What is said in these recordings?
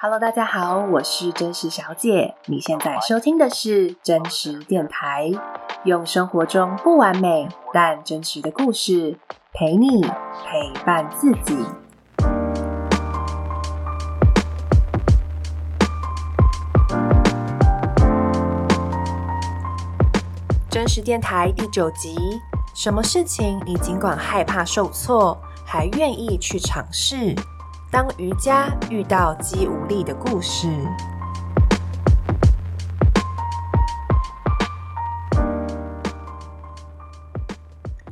Hello，大家好，我是真实小姐。你现在收听的是真实电台，用生活中不完美但真实的故事陪你陪伴自己。真实电台第九集：什么事情你尽管害怕受挫，还愿意去尝试？当瑜伽遇到肌无力的故事。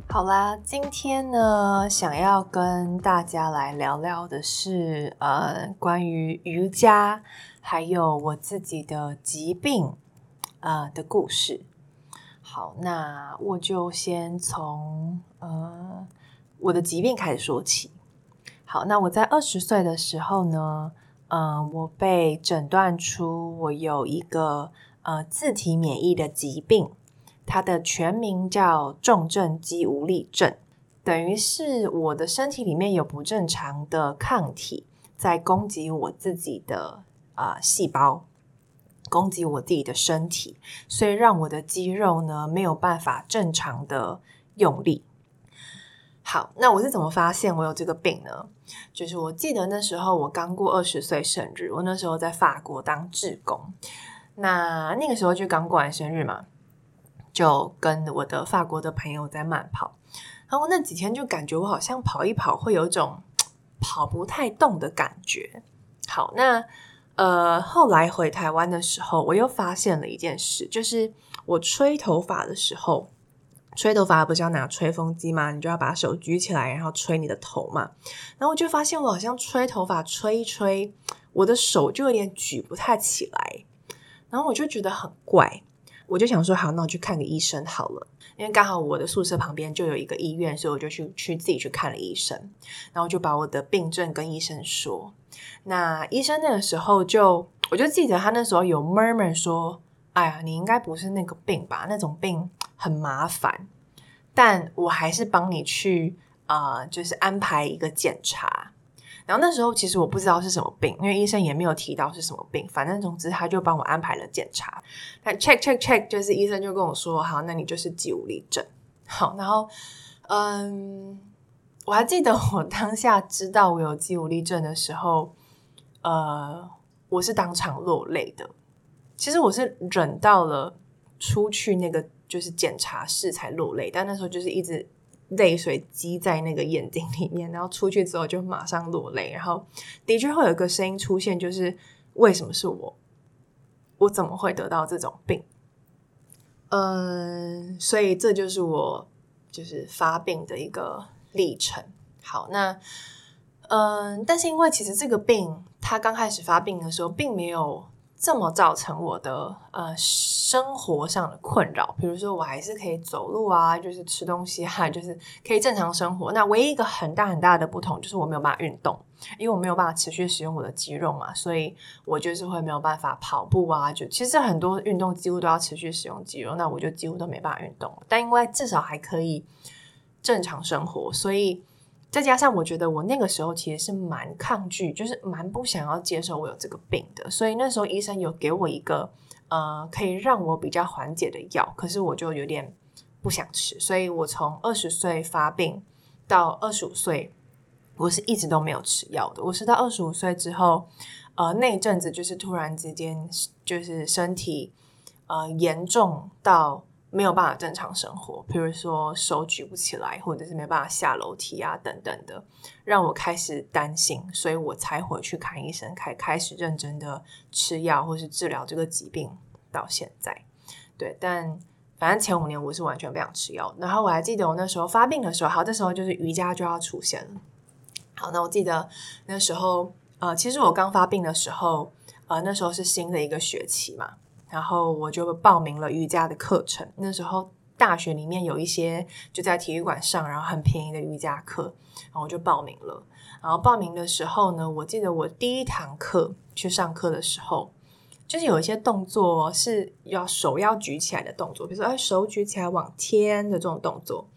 好啦，今天呢，想要跟大家来聊聊的是，呃，关于瑜伽，还有我自己的疾病，呃，的故事。好，那我就先从呃我的疾病开始说起。好，那我在二十岁的时候呢，嗯、呃，我被诊断出我有一个呃自体免疫的疾病，它的全名叫重症肌无力症，等于是我的身体里面有不正常的抗体在攻击我自己的啊、细胞，攻击我自己的身体，所以让我的肌肉呢没有办法正常的用力。好，那我是怎么发现我有这个病呢？就是我记得那时候我刚过二十岁生日，我那时候在法国当志工，那那个时候就刚过完生日嘛，就跟我的法国的朋友在慢跑，然后那几天就感觉我好像跑一跑会有一种跑不太动的感觉。好，那呃后来回台湾的时候，我又发现了一件事，就是我吹头发的时候。吹头发不是要拿吹风机吗？你就要把手举起来，然后吹你的头嘛。然后我就发现我好像吹头发吹一吹，我的手就有点举不太起来。然后我就觉得很怪，我就想说好，那我去看个医生好了。因为刚好我的宿舍旁边就有一个医院，所以我就去去自己去看了医生。然后就把我的病症跟医生说。那医生那个时候就，我就记得他那时候有 murmur 说：“哎呀，你应该不是那个病吧？那种病。”很麻烦，但我还是帮你去啊、呃，就是安排一个检查。然后那时候其实我不知道是什么病，因为医生也没有提到是什么病。反正总之他就帮我安排了检查。但 check check check，就是医生就跟我说：“好，那你就是肌无力症。”好，然后嗯，我还记得我当下知道我有肌无力症的时候，呃，我是当场落泪的。其实我是忍到了出去那个。就是检查室才落泪，但那时候就是一直泪水积在那个眼睛里面，然后出去之后就马上落泪，然后的确会有一个声音出现，就是为什么是我？我怎么会得到这种病？嗯，所以这就是我就是发病的一个历程。好，那嗯，但是因为其实这个病，它刚开始发病的时候，并没有。这么造成我的呃生活上的困扰，比如说我还是可以走路啊，就是吃东西啊，就是可以正常生活。那唯一一个很大很大的不同就是我没有办法运动，因为我没有办法持续使用我的肌肉嘛，所以我就是会没有办法跑步啊。就其实很多运动几乎都要持续使用肌肉，那我就几乎都没办法运动。但因为至少还可以正常生活，所以。再加上，我觉得我那个时候其实是蛮抗拒，就是蛮不想要接受我有这个病的。所以那时候医生有给我一个呃可以让我比较缓解的药，可是我就有点不想吃。所以我从二十岁发病到二十五岁，我是一直都没有吃药的。我是到二十五岁之后，呃，那一阵子就是突然之间就是身体呃严重到。没有办法正常生活，比如说手举不起来，或者是没办法下楼梯啊等等的，让我开始担心，所以我才回去看医生，开开始认真的吃药或是治疗这个疾病。到现在，对，但反正前五年我是完全不想吃药。然后我还记得我那时候发病的时候，好，那时候就是瑜伽就要出现了。好，那我记得那时候，呃，其实我刚发病的时候，呃，那时候是新的一个学期嘛。然后我就报名了瑜伽的课程。那时候大学里面有一些就在体育馆上，然后很便宜的瑜伽课，然后我就报名了。然后报名的时候呢，我记得我第一堂课去上课的时候，就是有一些动作是要手要举起来的动作，比如说哎手举起来往天的这种动作。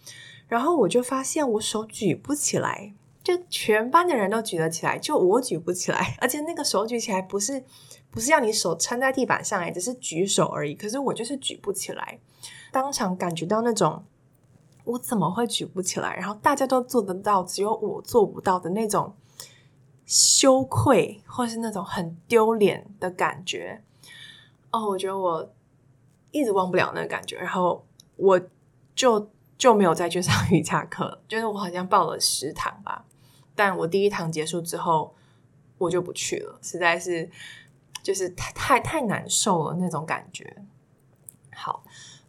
然后我就发现我手举不起来，就全班的人都举得起来，就我举不起来，而且那个手举起来不是不是要你手撑在地板上来，只是举手而已。可是我就是举不起来，当场感觉到那种我怎么会举不起来？然后大家都做得到，只有我做不到的那种羞愧，或是那种很丢脸的感觉。哦，我觉得我一直忘不了那个感觉，然后我就就没有再去上瑜伽课，就是我好像报了十堂吧。但我第一堂结束之后，我就不去了，实在是就是太太太难受了那种感觉。好，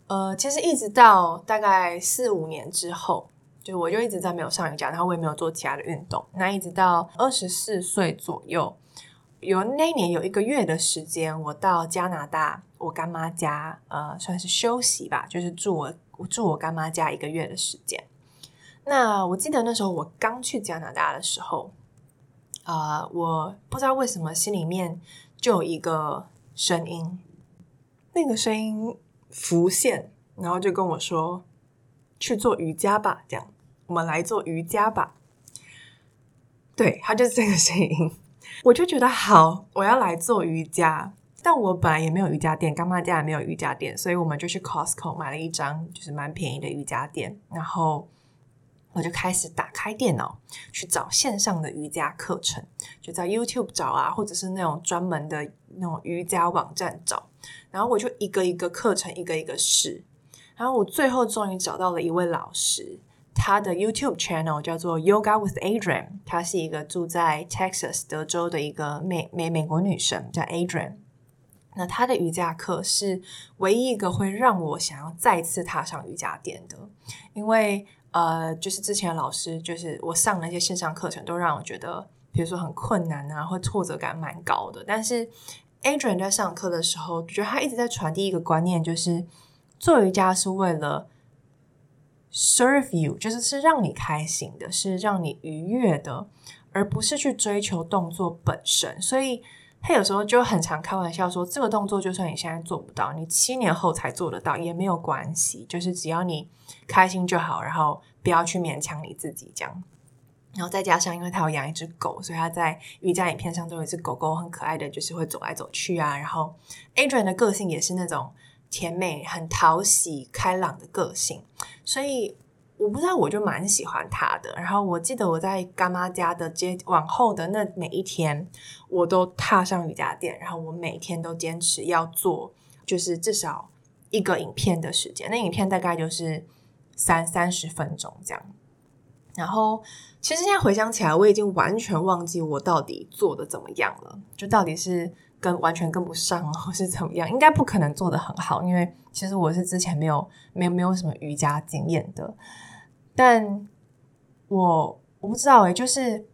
呃，其实一直到大概四五年之后，就我就一直在没有上瑜伽，然后我也没有做其他的运动。那一直到二十四岁左右，有那年有一个月的时间，我到加拿大我干妈家，呃，算是休息吧，就是住我住我干妈家一个月的时间。那我记得那时候我刚去加拿大的时候，啊、呃，我不知道为什么心里面就有一个声音，那个声音浮现，然后就跟我说：“去做瑜伽吧。”这样，我们来做瑜伽吧。对，他就是这个声音，我就觉得好，我要来做瑜伽。但我本来也没有瑜伽垫，干妈家也没有瑜伽垫，所以我们就去 Costco 买了一张就是蛮便宜的瑜伽垫，然后。我就开始打开电脑去找线上的瑜伽课程，就在 YouTube 找啊，或者是那种专门的那种瑜伽网站找，然后我就一个一个课程一个一个试，然后我最后终于找到了一位老师，他的 YouTube channel 叫做 Yoga with Adriene，她是一个住在 Texas 德州的一个美美美国女生，叫 Adriene。那她的瑜伽课是唯一一个会让我想要再次踏上瑜伽垫的，因为。呃，就是之前的老师，就是我上那些线上课程，都让我觉得，比如说很困难啊，或挫折感蛮高的。但是 Adriene 在上课的时候，觉得他一直在传递一个观念，就是做瑜伽是为了 serve you，就是是让你开心的，是让你愉悦的，而不是去追求动作本身。所以。他有时候就很常开玩笑说，这个动作就算你现在做不到，你七年后才做得到也没有关系，就是只要你开心就好，然后不要去勉强你自己这样。然后再加上，因为他有养一只狗，所以他在瑜伽影片上都有一只狗狗很可爱的，就是会走来走去啊。然后 Adrian 的个性也是那种甜美、很讨喜、开朗的个性，所以。我不知道，我就蛮喜欢他的。然后我记得我在干妈家的接往后的那每一天，我都踏上瑜伽垫，然后我每天都坚持要做，就是至少一个影片的时间。那影片大概就是三三十分钟这样。然后其实现在回想起来，我已经完全忘记我到底做的怎么样了，就到底是跟完全跟不上，或是怎么样？应该不可能做得很好，因为其实我是之前没有没有没有什么瑜伽经验的。但我我不知道诶，就是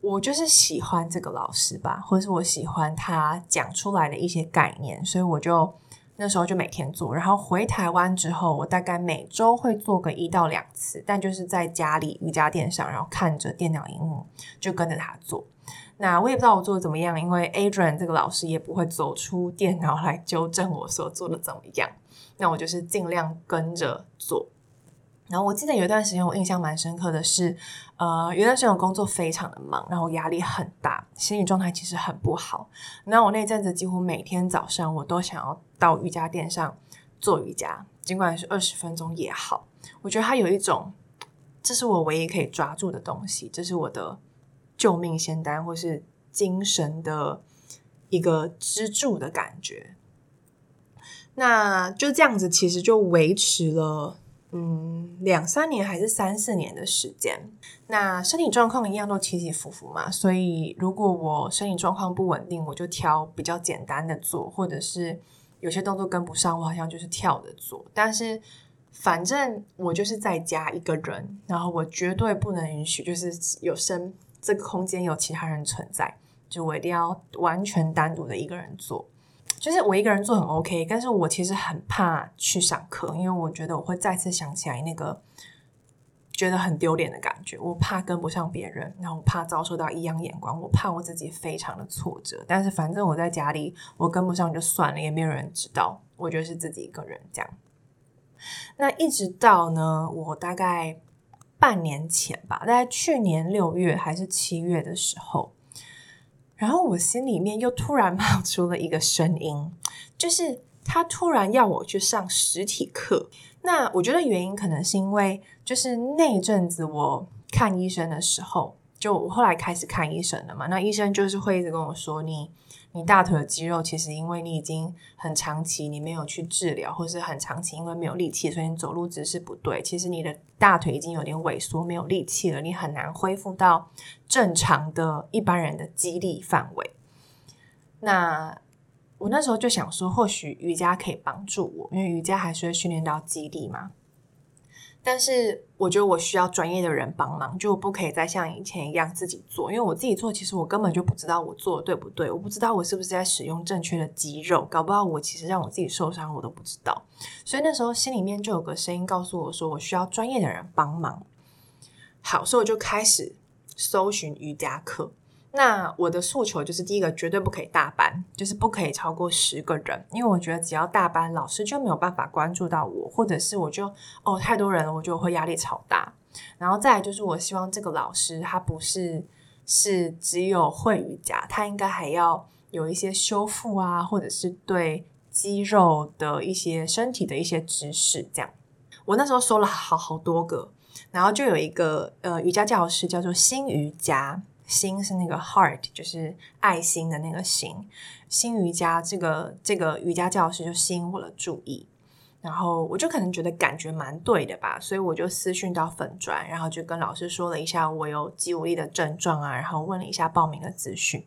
我就是喜欢这个老师吧，或者是我喜欢他讲出来的一些概念，所以我就那时候就每天做。然后回台湾之后，我大概每周会做个一到两次，但就是在家里瑜伽垫上，然后看着电脑荧幕就跟着他做。那我也不知道我做的怎么样，因为 Adrian 这个老师也不会走出电脑来纠正我所做的怎么样。那我就是尽量跟着做。然后我记得有一段时间，我印象蛮深刻的是，呃，有一段时间我工作非常的忙，然后压力很大，心理状态其实很不好。那我那阵子几乎每天早上我都想要到瑜伽垫上做瑜伽，尽管是二十分钟也好。我觉得它有一种，这是我唯一可以抓住的东西，这是我的救命仙丹，或是精神的一个支柱的感觉。那就这样子，其实就维持了。嗯，两三年还是三四年的时间，那身体状况一样都起起伏伏嘛。所以如果我身体状况不稳定，我就挑比较简单的做，或者是有些动作跟不上，我好像就是跳着做。但是反正我就是在家一个人，然后我绝对不能允许就是有生这个空间有其他人存在，就我一定要完全单独的一个人做。就是我一个人做很 OK，但是我其实很怕去上课，因为我觉得我会再次想起来那个觉得很丢脸的感觉。我怕跟不上别人，然后我怕遭受到异样眼光，我怕我自己非常的挫折。但是反正我在家里，我跟不上就算了，也没有人知道，我就是自己一个人这样。那一直到呢，我大概。半年前吧，大概去年六月还是七月的时候，然后我心里面又突然冒出了一个声音，就是他突然要我去上实体课。那我觉得原因可能是因为，就是那阵子我看医生的时候，就我后来开始看医生了嘛。那医生就是会一直跟我说，你你大腿的肌肉其实因为你已经很长期你没有去治疗，或是很长期因为没有力气，所以你走路姿势不对。其实你的大腿已经有点萎缩，没有力气了，你很难恢复到正常的一般人的肌力范围。那我那时候就想说，或许瑜伽可以帮助我，因为瑜伽还是会训练到肌力嘛。但是我觉得我需要专业的人帮忙，就不可以再像以前一样自己做，因为我自己做，其实我根本就不知道我做的对不对，我不知道我是不是在使用正确的肌肉，搞不好我其实让我自己受伤，我都不知道。所以那时候心里面就有个声音告诉我说，我需要专业的人帮忙。好，所以我就开始搜寻瑜伽课。那我的诉求就是，第一个绝对不可以大班，就是不可以超过十个人，因为我觉得只要大班，老师就没有办法关注到我，或者是我就哦太多人了，我就会压力超大。然后再来就是，我希望这个老师他不是是只有会瑜伽，他应该还要有一些修复啊，或者是对肌肉的一些身体的一些知识。这样，我那时候说了好好多个，然后就有一个呃瑜伽教室叫做新瑜伽。心是那个 heart，就是爱心的那个心。新瑜伽这个这个瑜伽教室就吸引我的注意，然后我就可能觉得感觉蛮对的吧，所以我就私讯到粉专，然后就跟老师说了一下我有肌无力的症状啊，然后问了一下报名的资讯。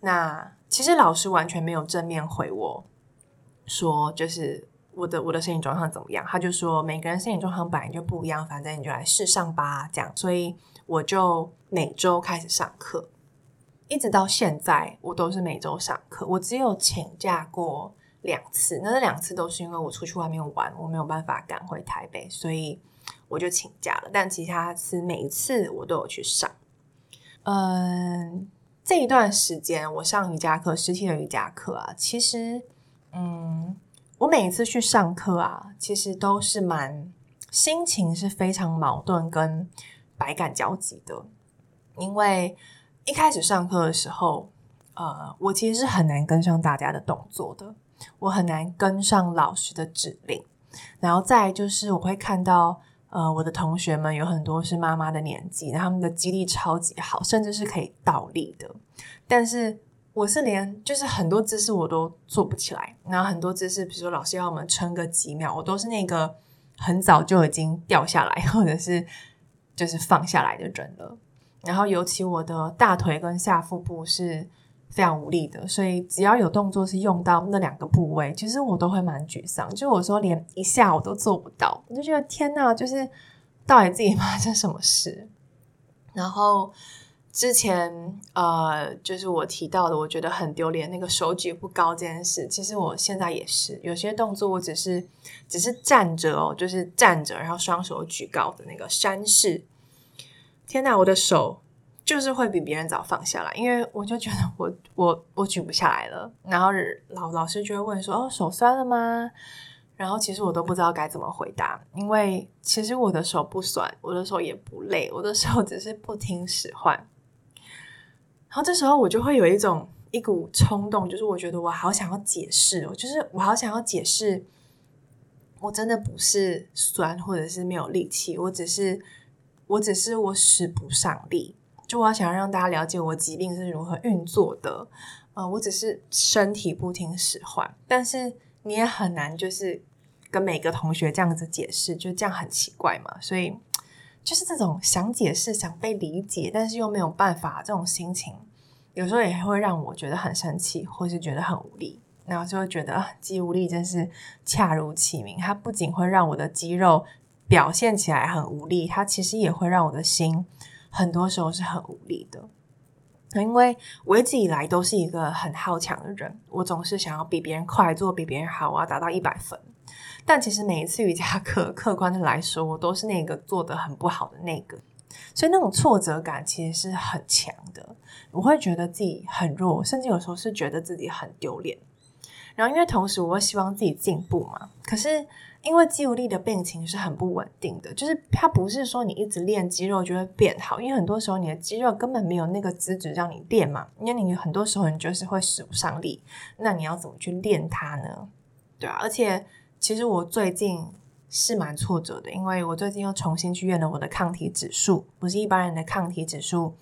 那其实老师完全没有正面回我说，就是我的我的身体状况怎么样，他就说每个人身体状况本来就不一样，反正你就来试上吧，这样。所以我就。每周开始上课，一直到现在，我都是每周上课。我只有请假过两次，那两次都是因为我出去外面玩，我没有办法赶回台北，所以我就请假了。但其他次每一次我都有去上。嗯，这一段时间我上瑜伽课，实体的瑜伽课啊，其实，嗯，我每一次去上课啊，其实都是蛮心情是非常矛盾跟百感交集的。因为一开始上课的时候，呃，我其实是很难跟上大家的动作的，我很难跟上老师的指令。然后再就是，我会看到，呃，我的同学们有很多是妈妈的年纪，他们的肌力超级好，甚至是可以倒立的。但是我是连就是很多姿势我都做不起来，然后很多姿势，比如说老师要我们撑个几秒，我都是那个很早就已经掉下来，或者是就是放下来的人了。然后，尤其我的大腿跟下腹部是非常无力的，所以只要有动作是用到那两个部位，其实我都会蛮沮丧。就我说连一下我都做不到，我就觉得天呐，就是到底自己发生什么事？然后之前呃，就是我提到的，我觉得很丢脸，那个手举不高这件事，其实我现在也是有些动作，我只是只是站着哦，就是站着，然后双手举高的那个山式。天呐，我的手就是会比别人早放下来，因为我就觉得我我我举不下来了。然后老老师就会问说：“哦，手酸了吗？”然后其实我都不知道该怎么回答，因为其实我的手不酸，我的手也不累，我的手只是不听使唤。然后这时候我就会有一种一股冲动，就是我觉得我好想要解释，我就是我好想要解释，我真的不是酸，或者是没有力气，我只是。我只是我使不上力，就我想要让大家了解我疾病是如何运作的。呃，我只是身体不听使唤，但是你也很难就是跟每个同学这样子解释，就这样很奇怪嘛。所以就是这种想解释、想被理解，但是又没有办法这种心情，有时候也会让我觉得很生气，或是觉得很无力。然后就会觉得，肌无力真是恰如其名，它不仅会让我的肌肉。表现起来很无力，它其实也会让我的心很多时候是很无力的。因为我一直以来都是一个很好强的人，我总是想要比别人快，做比别人好，我要达到一百分。但其实每一次瑜伽课，客观的来说，我都是那个做得很不好的那个，所以那种挫折感其实是很强的。我会觉得自己很弱，甚至有时候是觉得自己很丢脸。然后因为同时我会希望自己进步嘛，可是因为肌无力的病情是很不稳定的，就是它不是说你一直练肌肉就会变好，因为很多时候你的肌肉根本没有那个资质让你练嘛，因为你很多时候你就是会使不上力，那你要怎么去练它呢？对啊，而且其实我最近是蛮挫折的，因为我最近又重新去验了我的抗体指数，不是一般人的抗体指数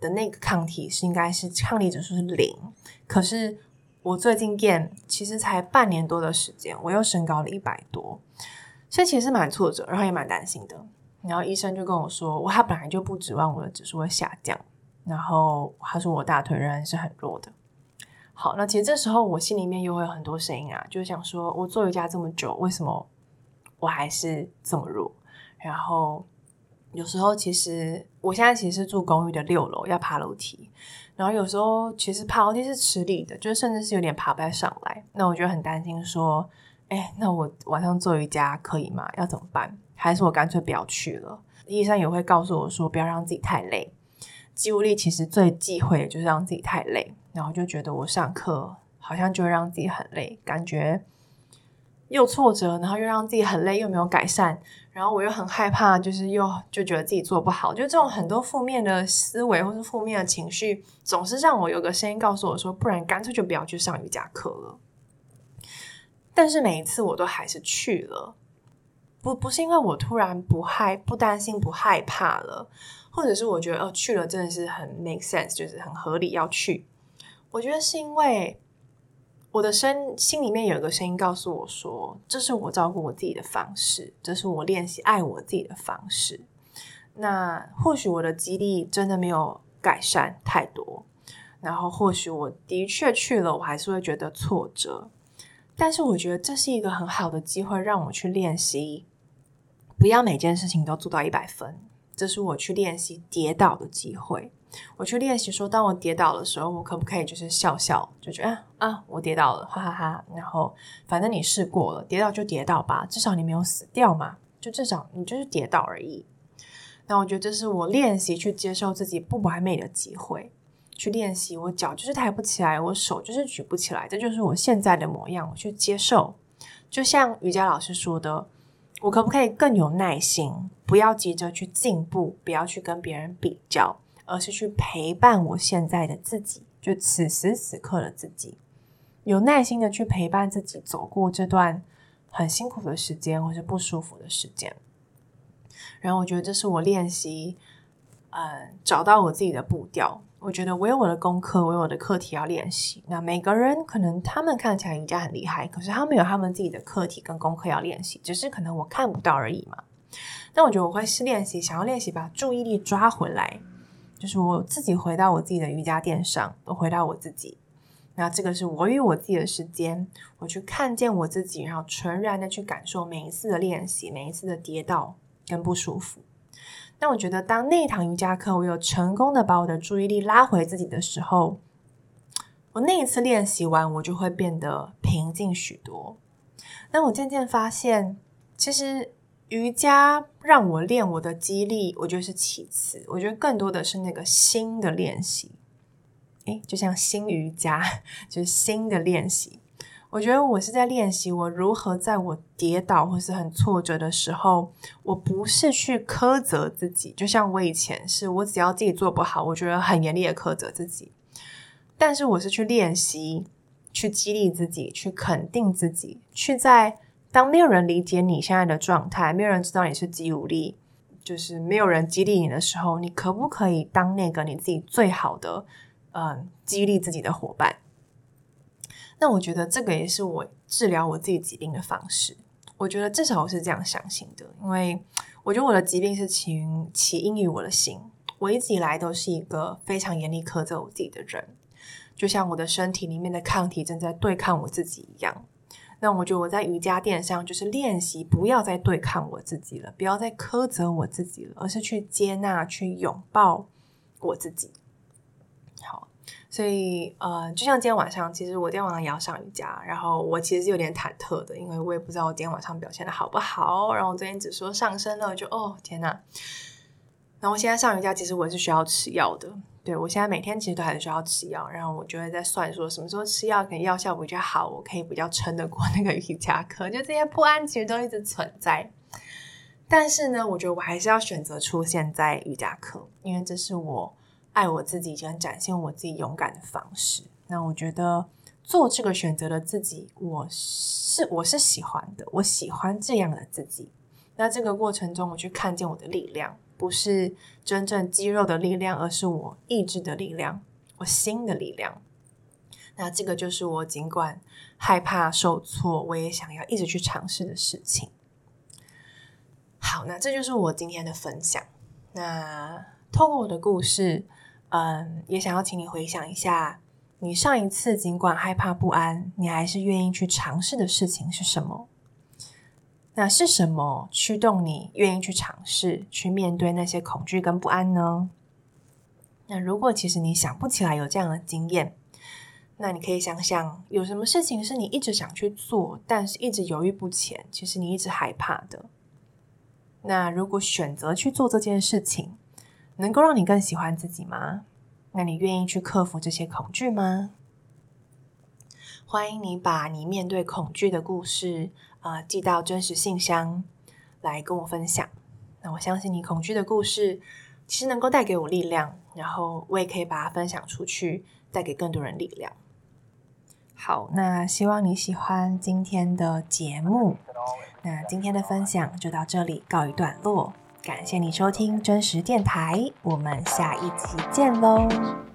的那个抗体是应该是抗体指数是零，可是。我最近验，其实才半年多的时间，我又升高了一百多，所以其实蛮挫折，然后也蛮担心的。然后医生就跟我说，我他本来就不指望我的指数会下降，然后他说我大腿仍然是很弱的。好，那其实这时候我心里面又会有很多声音啊，就想说我做瑜伽这么久，为什么我还是这么弱？然后有时候其实我现在其实是住公寓的六楼，要爬楼梯。然后有时候其实爬楼梯是吃力的，就甚至是有点爬不太上来。那我就很担心说，哎，那我晚上做瑜伽可以吗？要怎么办？还是我干脆不要去了？医生也会告诉我说，不要让自己太累。肌无力其实最忌讳的就是让自己太累，然后就觉得我上课好像就会让自己很累，感觉又挫折，然后又让自己很累，又没有改善。然后我又很害怕，就是又就觉得自己做不好，就这种很多负面的思维或是负面的情绪，总是让我有个声音告诉我说，不然干脆就不要去上瑜伽课了。但是每一次我都还是去了，不不是因为我突然不害不担心不害怕了，或者是我觉得哦去了真的是很 make sense，就是很合理要去。我觉得是因为。我的声心里面有一个声音告诉我说：“这是我照顾我自己的方式，这是我练习爱我自己的方式。”那或许我的肌力真的没有改善太多，然后或许我的确去了，我还是会觉得挫折。但是我觉得这是一个很好的机会，让我去练习，不要每件事情都做到一百分。这是我去练习跌倒的机会。我去练习说，当我跌倒的时候，我可不可以就是笑笑，就觉得啊，啊，我跌倒了，哈哈哈哈。然后反正你试过了，跌倒就跌倒吧，至少你没有死掉嘛，就至少你就是跌倒而已。那我觉得这是我练习去接受自己不完美的机会，去练习我脚就是抬不起来，我手就是举不起来，这就是我现在的模样，我去接受。就像瑜伽老师说的，我可不可以更有耐心，不要急着去进步，不要去跟别人比较。而是去陪伴我现在的自己，就此时此刻的自己，有耐心的去陪伴自己，走过这段很辛苦的时间或是不舒服的时间。然后我觉得这是我练习，嗯，找到我自己的步调。我觉得我有我的功课，我有我的课题要练习。那每个人可能他们看起来瑜伽很厉害，可是他们有他们自己的课题跟功课要练习，只是可能我看不到而已嘛。但我觉得我会是练习，想要练习把注意力抓回来。就是我自己回到我自己的瑜伽垫上，我回到我自己。那这个是我与我自己的时间，我去看见我自己，然后纯然的去感受每一次的练习，每一次的跌倒跟不舒服。那我觉得，当那一堂瑜伽课我有成功的把我的注意力拉回自己的时候，我那一次练习完，我就会变得平静许多。那我渐渐发现，其实。瑜伽让我练我的肌力，我觉得是其次。我觉得更多的是那个新的练习，诶，就像新瑜伽，就是新的练习。我觉得我是在练习我如何在我跌倒或是很挫折的时候，我不是去苛责自己。就像我以前是我只要自己做不好，我觉得很严厉的苛责自己。但是我是去练习，去激励自己，去肯定自己，去在。当没有人理解你现在的状态，没有人知道你是肌无力，就是没有人激励你的时候，你可不可以当那个你自己最好的，嗯，激励自己的伙伴？那我觉得这个也是我治疗我自己疾病的方式。我觉得至少我是这样相信的，因为我觉得我的疾病是起起因于我的心。我一直以来都是一个非常严厉苛责我自己的人，就像我的身体里面的抗体正在对抗我自己一样。那我觉得我在瑜伽垫上就是练习，不要再对抗我自己了，不要再苛责我自己了，而是去接纳、去拥抱我自己。好，所以呃，就像今天晚上，其实我今天晚上也要上瑜伽，然后我其实是有点忐忑的，因为我也不知道我今天晚上表现的好不好。然后我昨天只说上升了，就哦天呐，然后现在上瑜伽，其实我是需要吃药的。对，我现在每天其实都还是需要吃药，然后我就会在算说什么时候吃药可能药效比较好，我可以比较撑得过那个瑜伽课。就这些不安其实都一直存在，但是呢，我觉得我还是要选择出现在瑜伽课，因为这是我爱我自己跟展现我自己勇敢的方式。那我觉得做这个选择的自己，我是我是喜欢的，我喜欢这样的自己。那这个过程中，我去看见我的力量。不是真正肌肉的力量，而是我意志的力量，我心的力量。那这个就是我尽管害怕受挫，我也想要一直去尝试的事情。好，那这就是我今天的分享。那透过我的故事，嗯，也想要请你回想一下，你上一次尽管害怕不安，你还是愿意去尝试的事情是什么？那是什么驱动你愿意去尝试、去面对那些恐惧跟不安呢？那如果其实你想不起来有这样的经验，那你可以想想，有什么事情是你一直想去做，但是一直犹豫不前，其实你一直害怕的。那如果选择去做这件事情，能够让你更喜欢自己吗？那你愿意去克服这些恐惧吗？欢迎你把你面对恐惧的故事，啊、寄到真实信箱来跟我分享。那我相信你恐惧的故事其实能够带给我力量，然后我也可以把它分享出去，带给更多人力量。好，那希望你喜欢今天的节目。那今天的分享就到这里告一段落，感谢你收听真实电台，我们下一期见喽。